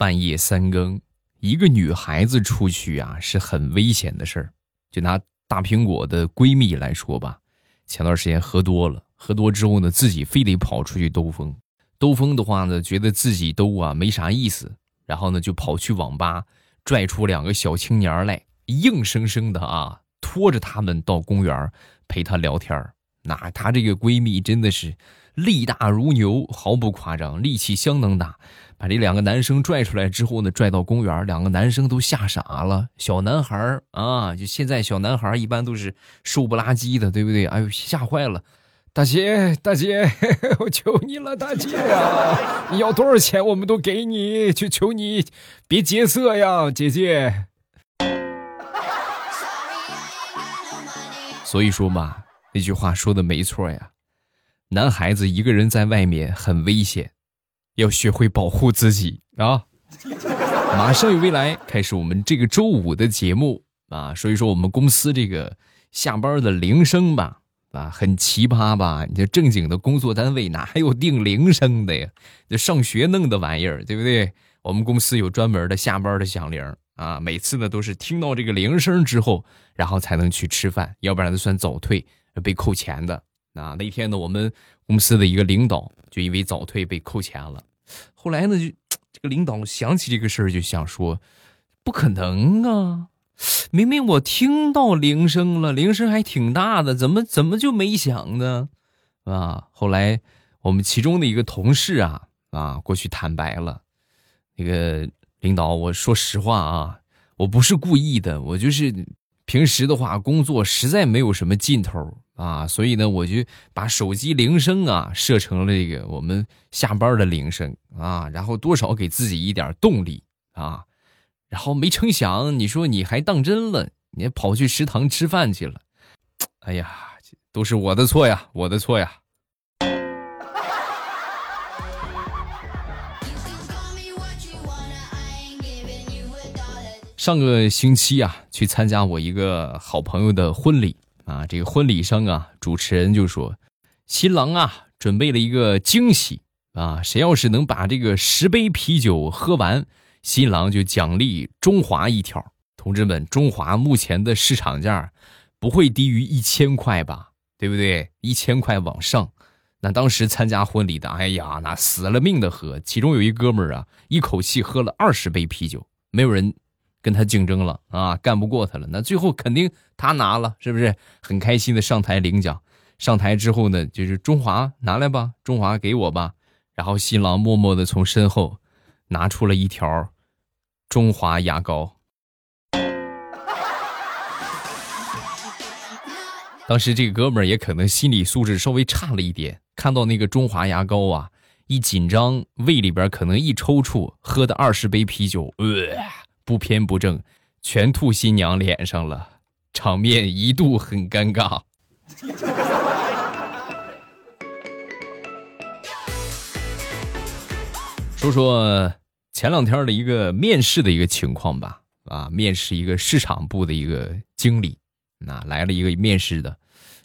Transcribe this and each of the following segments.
半夜三更，一个女孩子出去啊是很危险的事儿。就拿大苹果的闺蜜来说吧，前段时间喝多了，喝多之后呢，自己非得跑出去兜风。兜风的话呢，觉得自己兜啊没啥意思，然后呢就跑去网吧，拽出两个小青年来，硬生生的啊拖着他们到公园陪她聊天那她这个闺蜜真的是力大如牛，毫不夸张，力气相当大。把这两个男生拽出来之后呢，拽到公园，两个男生都吓傻了。小男孩啊，就现在小男孩一般都是瘦不拉几的，对不对？哎呦，吓坏了！大姐，大姐，我求你了，大姐呀，你要多少钱我们都给你，就求你别劫色呀，姐姐。所以说嘛，那句话说的没错呀，男孩子一个人在外面很危险。要学会保护自己啊！马上有未来开始我们这个周五的节目啊，所以说我们公司这个下班的铃声吧，啊，很奇葩吧？你这正经的工作单位哪还有定铃声的呀？这上学弄的玩意儿，对不对？我们公司有专门的下班的响铃啊，每次呢都是听到这个铃声之后，然后才能去吃饭，要不然就算早退，被扣钱的。啊，那天呢，我们公司的一个领导就因为早退被扣钱了。后来呢，就这个领导想起这个事儿，就想说，不可能啊！明明我听到铃声了，铃声还挺大的，怎么怎么就没响呢？啊！后来我们其中的一个同事啊啊过去坦白了，那个领导，我说实话啊，我不是故意的，我就是平时的话工作实在没有什么劲头。啊，所以呢，我就把手机铃声啊设成了这个我们下班的铃声啊，然后多少给自己一点动力啊，然后没成想，你说你还当真了，你还跑去食堂吃饭去了，哎呀，都是我的错呀，我的错呀。上个星期啊，去参加我一个好朋友的婚礼。啊，这个婚礼上啊，主持人就说，新郎啊准备了一个惊喜啊，谁要是能把这个十杯啤酒喝完，新郎就奖励中华一条。同志们，中华目前的市场价不会低于一千块吧？对不对？一千块往上。那当时参加婚礼的，哎呀，那死了命的喝。其中有一哥们儿啊，一口气喝了二十杯啤酒，没有人。跟他竞争了啊，干不过他了。那最后肯定他拿了，是不是？很开心的上台领奖。上台之后呢，就是中华拿来吧，中华给我吧。然后新郎默默的从身后拿出了一条中华牙膏。当时这个哥们儿也可能心理素质稍微差了一点，看到那个中华牙膏啊，一紧张，胃里边可能一抽搐，喝的二十杯啤酒，呃。不偏不正，全吐新娘脸上了，场面一度很尴尬。说说前两天的一个面试的一个情况吧。啊，面试一个市场部的一个经理，那来了一个面试的，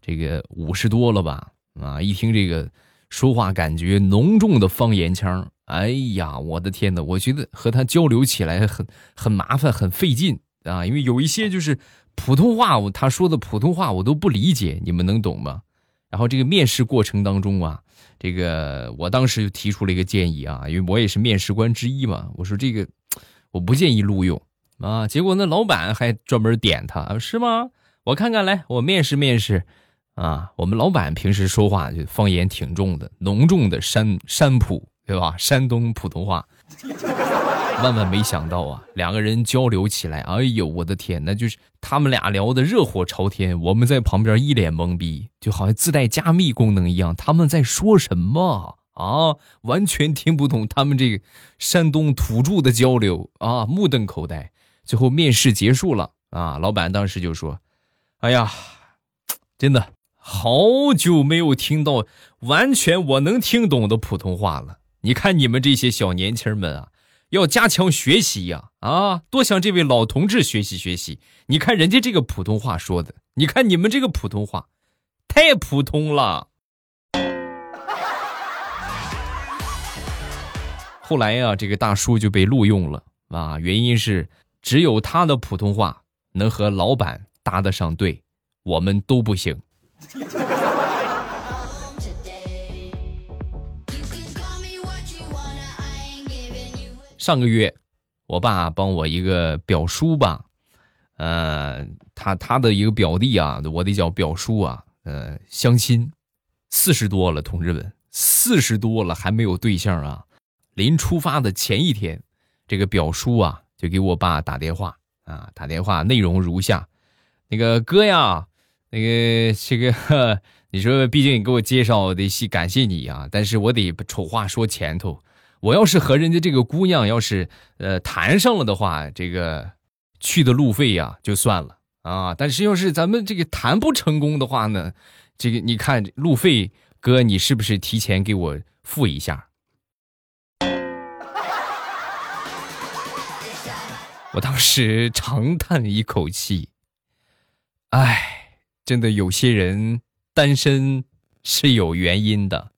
这个五十多了吧？啊，一听这个说话，感觉浓重的方言腔。哎呀，我的天哪！我觉得和他交流起来很很麻烦，很费劲啊。因为有一些就是普通话，他说的普通话我都不理解，你们能懂吗？然后这个面试过程当中啊，这个我当时就提出了一个建议啊，因为我也是面试官之一嘛。我说这个我不建议录用啊。结果那老板还专门点他，是吗？我看看来，我面试面试啊。我们老板平时说话就方言挺重的，浓重的山山普。对吧？山东普通话，万万没想到啊！两个人交流起来，哎呦，我的天，那就是他们俩聊的热火朝天，我们在旁边一脸懵逼，就好像自带加密功能一样。他们在说什么啊？完全听不懂他们这个山东土著的交流啊！目瞪口呆。最后面试结束了啊，老板当时就说：“哎呀，真的好久没有听到完全我能听懂的普通话了。”你看你们这些小年轻们啊，要加强学习呀！啊，多向这位老同志学习学习。你看人家这个普通话说的，你看你们这个普通话，太普通了。后来呀，这个大叔就被录用了啊，原因是只有他的普通话能和老板搭得上对，我们都不行。上个月，我爸帮我一个表叔吧，呃，他他的一个表弟啊，我得叫表叔啊，呃，相亲，四十多了，同志们，四十多了还没有对象啊。临出发的前一天，这个表叔啊就给我爸打电话啊，打电话内容如下：那个哥呀，那个这个，你说，毕竟你给我介绍，得谢感谢你啊，但是我得丑话说前头。我要是和人家这个姑娘要是呃谈上了的话，这个去的路费呀就算了啊。但是要是咱们这个谈不成功的话呢，这个你看路费哥，你是不是提前给我付一下？我当时长叹一口气，哎，真的有些人单身是有原因的。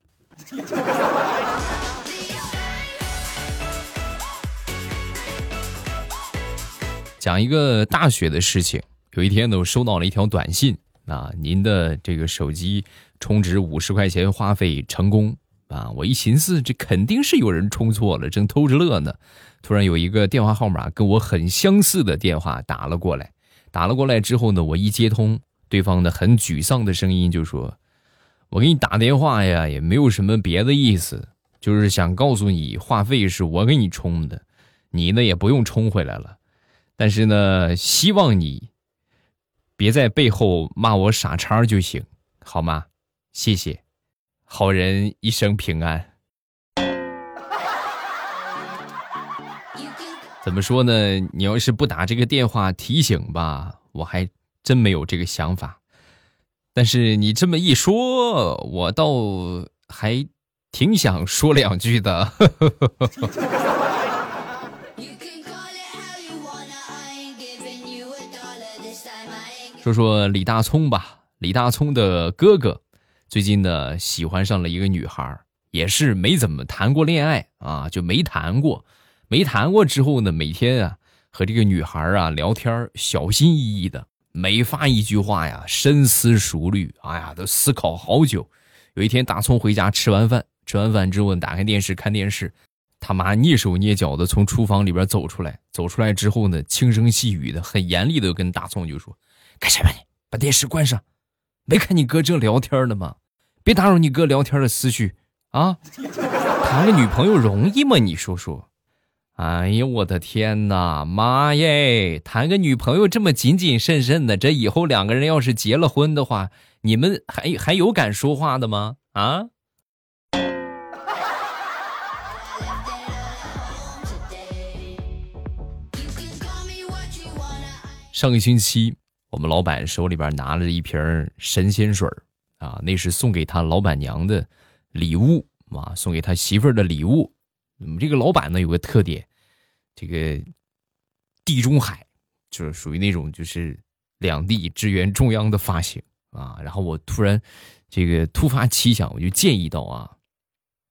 讲一个大学的事情。有一天呢，我收到了一条短信啊，您的这个手机充值五十块钱话费成功啊！我一寻思，这肯定是有人充错了，正偷着乐呢。突然有一个电话号码跟我很相似的电话打了过来，打了过来之后呢，我一接通，对方的很沮丧的声音就说：“我给你打电话呀，也没有什么别的意思，就是想告诉你，话费是我给你充的，你呢也不用充回来了。”但是呢，希望你别在背后骂我傻叉就行，好吗？谢谢，好人一生平安。怎么说呢？你要是不打这个电话提醒吧，我还真没有这个想法。但是你这么一说，我倒还挺想说两句的。说说李大聪吧，李大聪的哥哥最近呢喜欢上了一个女孩，也是没怎么谈过恋爱啊，就没谈过，没谈过之后呢，每天啊和这个女孩啊聊天，小心翼翼的，每发一句话呀深思熟虑，哎呀都思考好久。有一天大聪回家吃完饭，吃完饭之后打开电视看电视，他妈蹑手蹑脚的从厨房里边走出来，走出来之后呢轻声细语的很严厉的跟大聪就说。干什么你把电视关上，没看你哥正聊天呢吗？别打扰你哥聊天的思绪啊！谈个女朋友容易吗？你说说。哎呀，我的天哪，妈耶！谈个女朋友这么谨谨慎慎的，这以后两个人要是结了婚的话，你们还还有敢说话的吗？啊？上个星期。我们老板手里边拿着一瓶神仙水啊，那是送给他老板娘的礼物啊，送给他媳妇儿的礼物。我们这个老板呢有个特点，这个地中海就是属于那种就是两地支援中央的发型啊。然后我突然这个突发奇想，我就建议到啊，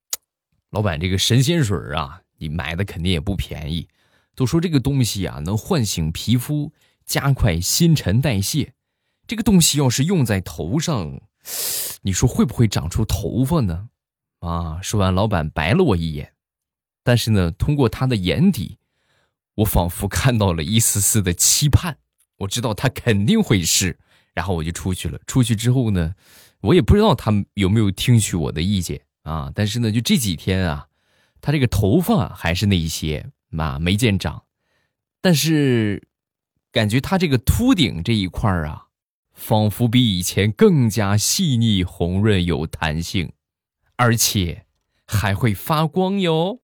老板这个神仙水啊，你买的肯定也不便宜，都说这个东西啊能唤醒皮肤。加快新陈代谢，这个东西要是用在头上，你说会不会长出头发呢？啊！说完，老板白了我一眼，但是呢，通过他的眼底，我仿佛看到了一丝丝的期盼。我知道他肯定会试，然后我就出去了。出去之后呢，我也不知道他有没有听取我的意见啊。但是呢，就这几天啊，他这个头发还是那一些嘛，没见长，但是。感觉他这个秃顶这一块儿啊，仿佛比以前更加细腻、红润、有弹性，而且还会发光哟。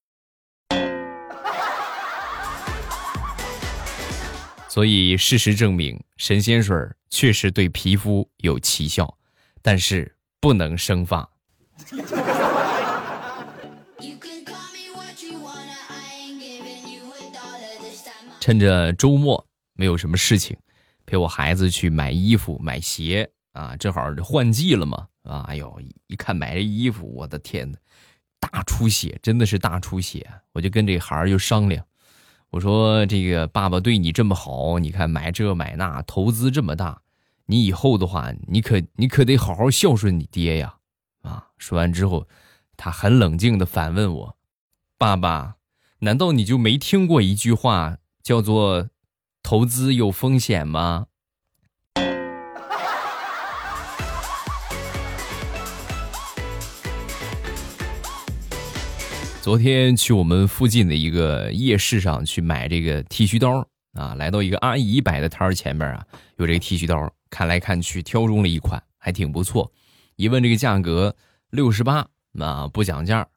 所以事实证明，神仙水确实对皮肤有奇效，但是不能生发。趁着周末。没有什么事情，陪我孩子去买衣服、买鞋啊，正好换季了嘛啊！哎呦，一看买这衣服，我的天呐，大出血，真的是大出血。我就跟这孩儿就商量，我说这个爸爸对你这么好，你看买这买那，投资这么大，你以后的话，你可你可得好好孝顺你爹呀！啊，说完之后，他很冷静的反问我：“爸爸，难道你就没听过一句话叫做‘投资有风险’吗？”昨天去我们附近的一个夜市上去买这个剃须刀啊，来到一个阿姨摆的摊儿前面啊，有这个剃须刀，看来看去挑中了一款，还挺不错。一问这个价格六十八啊，不讲价，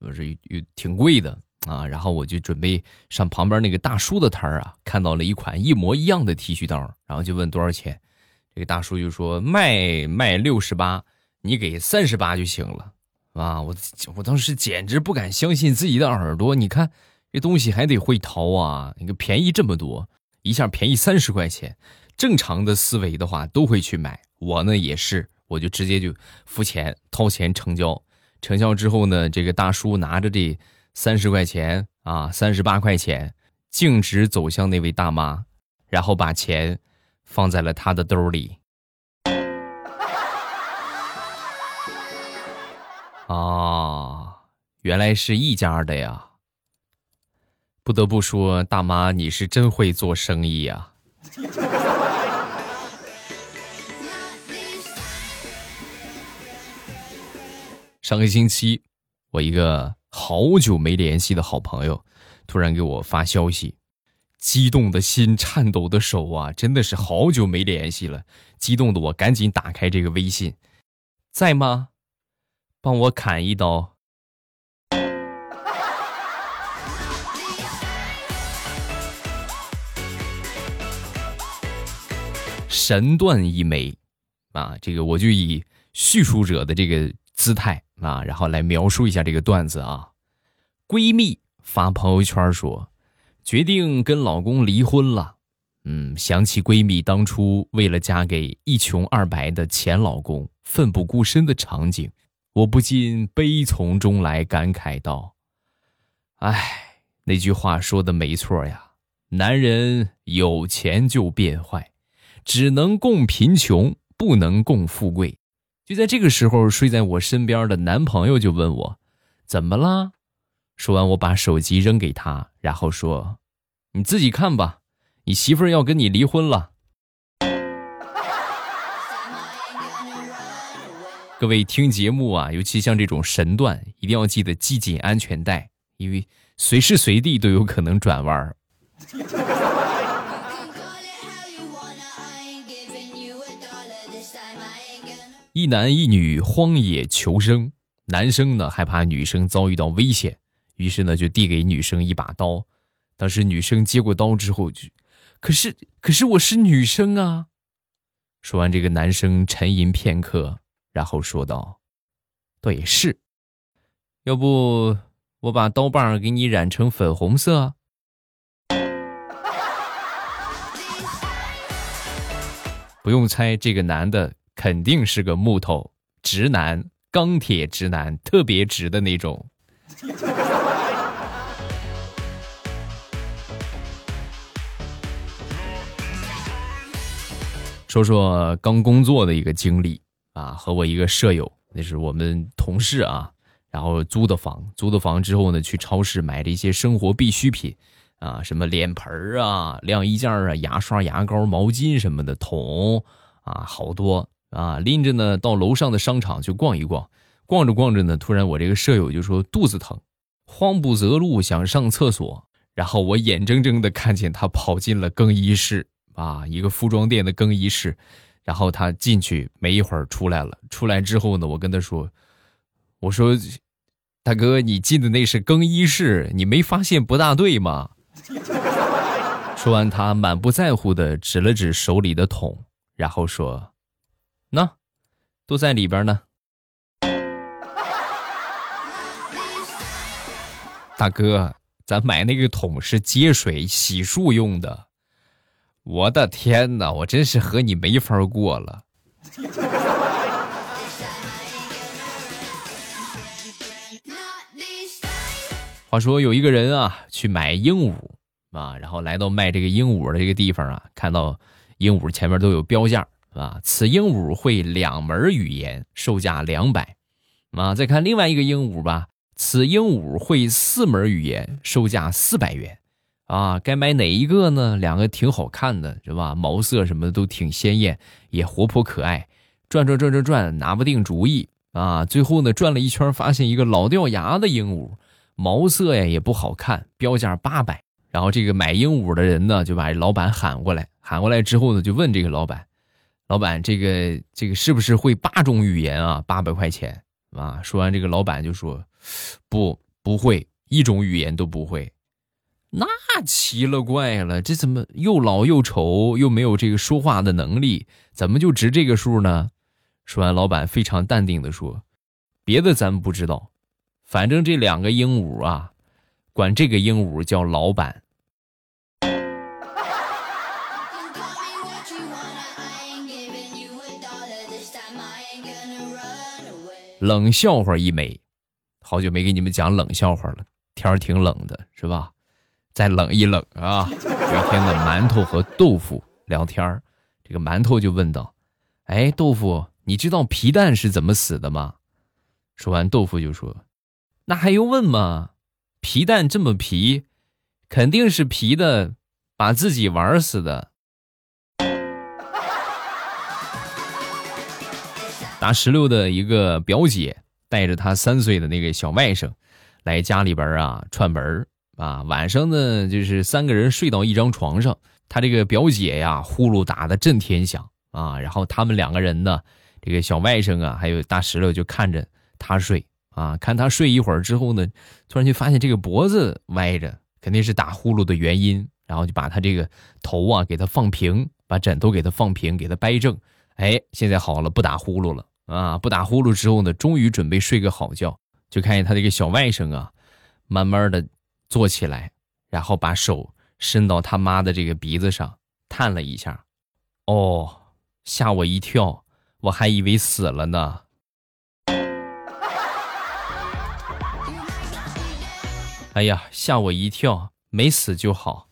不是有挺贵的啊。然后我就准备上旁边那个大叔的摊儿啊，看到了一款一模一样的剃须刀，然后就问多少钱，这个大叔就说卖卖六十八，你给三十八就行了。啊！我我当时简直不敢相信自己的耳朵。你看这东西还得会淘啊！你看便宜这么多，一下便宜三十块钱。正常的思维的话都会去买，我呢也是，我就直接就付钱掏钱成交。成交之后呢，这个大叔拿着这三十块钱啊，三十八块钱，径直走向那位大妈，然后把钱放在了他的兜里。啊，原来是一家的呀！不得不说，大妈你是真会做生意呀。上个星期，我一个好久没联系的好朋友，突然给我发消息，激动的心，颤抖的手啊，真的是好久没联系了，激动的我赶紧打开这个微信，在吗？帮我砍一刀，神断一枚啊！这个我就以叙述者的这个姿态啊，然后来描述一下这个段子啊。闺蜜发朋友圈说，决定跟老公离婚了。嗯，想起闺蜜当初为了嫁给一穷二白的前老公奋不顾身的场景。我不禁悲从中来，感慨道：“哎，那句话说的没错呀，男人有钱就变坏，只能共贫穷，不能共富贵。”就在这个时候，睡在我身边的男朋友就问我：“怎么啦？”说完，我把手机扔给他，然后说：“你自己看吧，你媳妇儿要跟你离婚了。”各位听节目啊，尤其像这种神段，一定要记得系紧安全带，因为随时随地都有可能转弯。一男一女荒野求生，男生呢害怕女生遭遇到危险，于是呢就递给女生一把刀。当时女生接过刀之后，就，可是可是我是女生啊。说完，这个男生沉吟片刻。然后说道：“对，是，要不我把刀棒给你染成粉红色？不用猜，这个男的肯定是个木头直男，钢铁直男，特别直的那种。说说刚工作的一个经历。”啊，和我一个舍友，那是我们同事啊，然后租的房，租的房之后呢，去超市买了一些生活必需品，啊，什么脸盆啊、晾衣架啊、牙刷、牙膏、毛巾什么的，桶啊，好多啊，拎着呢，到楼上的商场去逛一逛，逛着逛着呢，突然我这个舍友就说肚子疼，慌不择路想上厕所，然后我眼睁睁的看见他跑进了更衣室，啊，一个服装店的更衣室。然后他进去没一会儿出来了，出来之后呢，我跟他说：“我说，大哥，你进的那是更衣室，你没发现不大对吗？” 说完，他满不在乎的指了指手里的桶，然后说：“，都在里边呢。”大哥，咱买那个桶是接水洗漱用的。我的天哪，我真是和你没法过了。话说有一个人啊，去买鹦鹉啊，然后来到卖这个鹦鹉的这个地方啊，看到鹦鹉前面都有标价啊，此鹦鹉会两门语言，售价两百啊。再看另外一个鹦鹉吧，此鹦鹉会四门语言，售价四百元啊。该买哪一个呢？两个挺好看的，是吧？毛色什么的都挺鲜艳，也活泼可爱。转转转转转，拿不定主意啊。最后呢，转了一圈，发现一个老掉牙的鹦鹉。毛色呀也不好看，标价八百。然后这个买鹦鹉的人呢，就把老板喊过来，喊过来之后呢，就问这个老板：“老板，这个这个是不是会八种语言啊？八百块钱啊？”说完，这个老板就说：“不，不会，一种语言都不会。”那奇了怪了，这怎么又老又丑，又没有这个说话的能力，怎么就值这个数呢？说完，老板非常淡定的说：“别的咱不知道。”反正这两个鹦鹉啊，管这个鹦鹉叫老板。冷笑话一枚，好久没给你们讲冷笑话了。天儿挺冷的，是吧？再冷一冷啊！有一天呢，馒头和豆腐聊天儿，这个馒头就问道：“哎，豆腐，你知道皮蛋是怎么死的吗？”说完，豆腐就说。那还用问吗？皮蛋这么皮，肯定是皮的，把自己玩死的。大石榴的一个表姐带着她三岁的那个小外甥来家里边啊串门啊，晚上呢就是三个人睡到一张床上，他这个表姐呀呼噜打的震天响啊，然后他们两个人呢，这个小外甥啊还有大石榴就看着他睡。啊，看他睡一会儿之后呢，突然就发现这个脖子歪着，肯定是打呼噜的原因。然后就把他这个头啊给他放平，把枕头给他放平，给他掰正。哎，现在好了，不打呼噜了啊！不打呼噜之后呢，终于准备睡个好觉。就看见他这个小外甥啊，慢慢的坐起来，然后把手伸到他妈的这个鼻子上探了一下。哦，吓我一跳，我还以为死了呢。哎呀，吓我一跳！没死就好。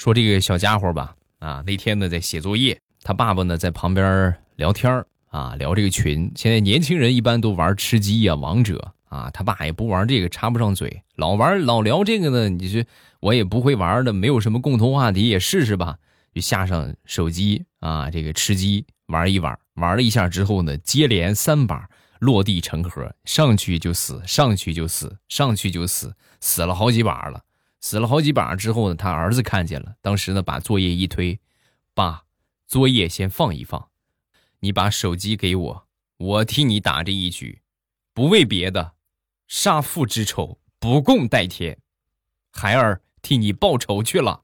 说这个小家伙吧，啊，那天呢在写作业，他爸爸呢在旁边聊天啊，聊这个群。现在年轻人一般都玩吃鸡呀、王者啊，他爸也不玩这个，插不上嘴，老玩老聊这个呢。你说我也不会玩的，没有什么共同话题，也试试吧，就下上手机啊，这个吃鸡玩一玩。玩了一下之后呢，接连三把落地成盒，上去就死，上去就死，上去就死，死了好几把了。死了好几把之后呢，他儿子看见了，当时呢把作业一推，爸，作业先放一放，你把手机给我，我替你打这一局，不为别的，杀父之仇不共戴天，孩儿替你报仇去了。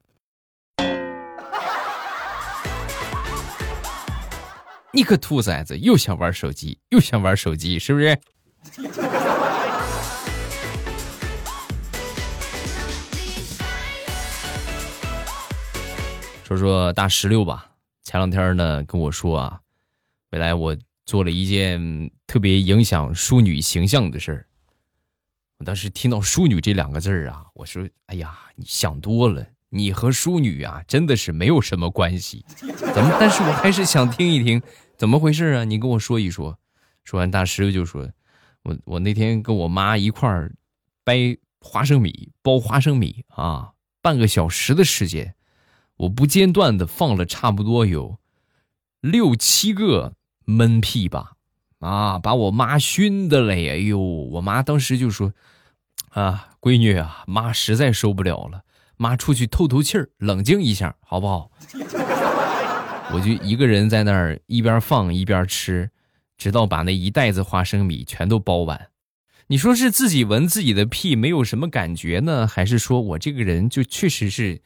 你个兔崽子，又想玩手机，又想玩手机，是不是？说说大石榴吧。前两天呢跟我说啊，未来我做了一件特别影响淑女形象的事儿。我当时听到“淑女”这两个字儿啊，我说：“哎呀，你想多了，你和淑女啊真的是没有什么关系。”怎么？但是我还是想听一听。怎么回事啊？你跟我说一说。说完，大师就说：“我我那天跟我妈一块儿掰花生米，剥花生米啊，半个小时的时间，我不间断的放了差不多有六七个闷屁吧，啊，把我妈熏的嘞！哎呦，我妈当时就说：啊，闺女啊，妈实在受不了了，妈出去透透气儿，冷静一下，好不好？” 我就一个人在那儿一边放一边吃，直到把那一袋子花生米全都包完。你说是自己闻自己的屁没有什么感觉呢，还是说我这个人就确实是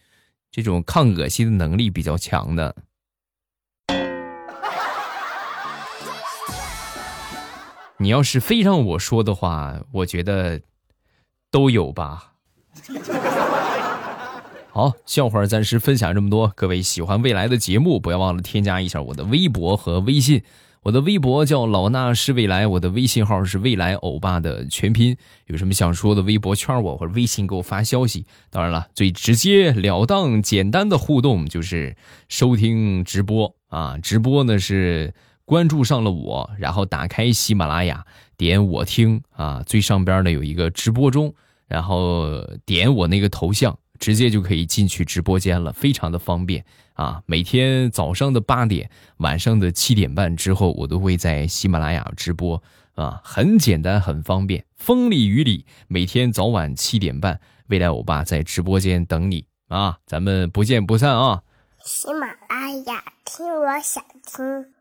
这种抗恶心的能力比较强的？你要是非让我说的话，我觉得都有吧。好，笑话暂时分享这么多。各位喜欢未来的节目，不要忘了添加一下我的微博和微信。我的微博叫老衲是未来，我的微信号是未来欧巴的全拼。有什么想说的，微博圈我或者微信给我发消息。当然了，最直接了当、简单的互动就是收听直播啊！直播呢是关注上了我，然后打开喜马拉雅，点我听啊，最上边呢有一个直播中，然后点我那个头像。直接就可以进去直播间了，非常的方便啊！每天早上的八点，晚上的七点半之后，我都会在喜马拉雅直播啊，很简单，很方便，风里雨里，每天早晚七点半，未来欧巴在直播间等你啊！咱们不见不散啊！喜马拉雅听，我想听。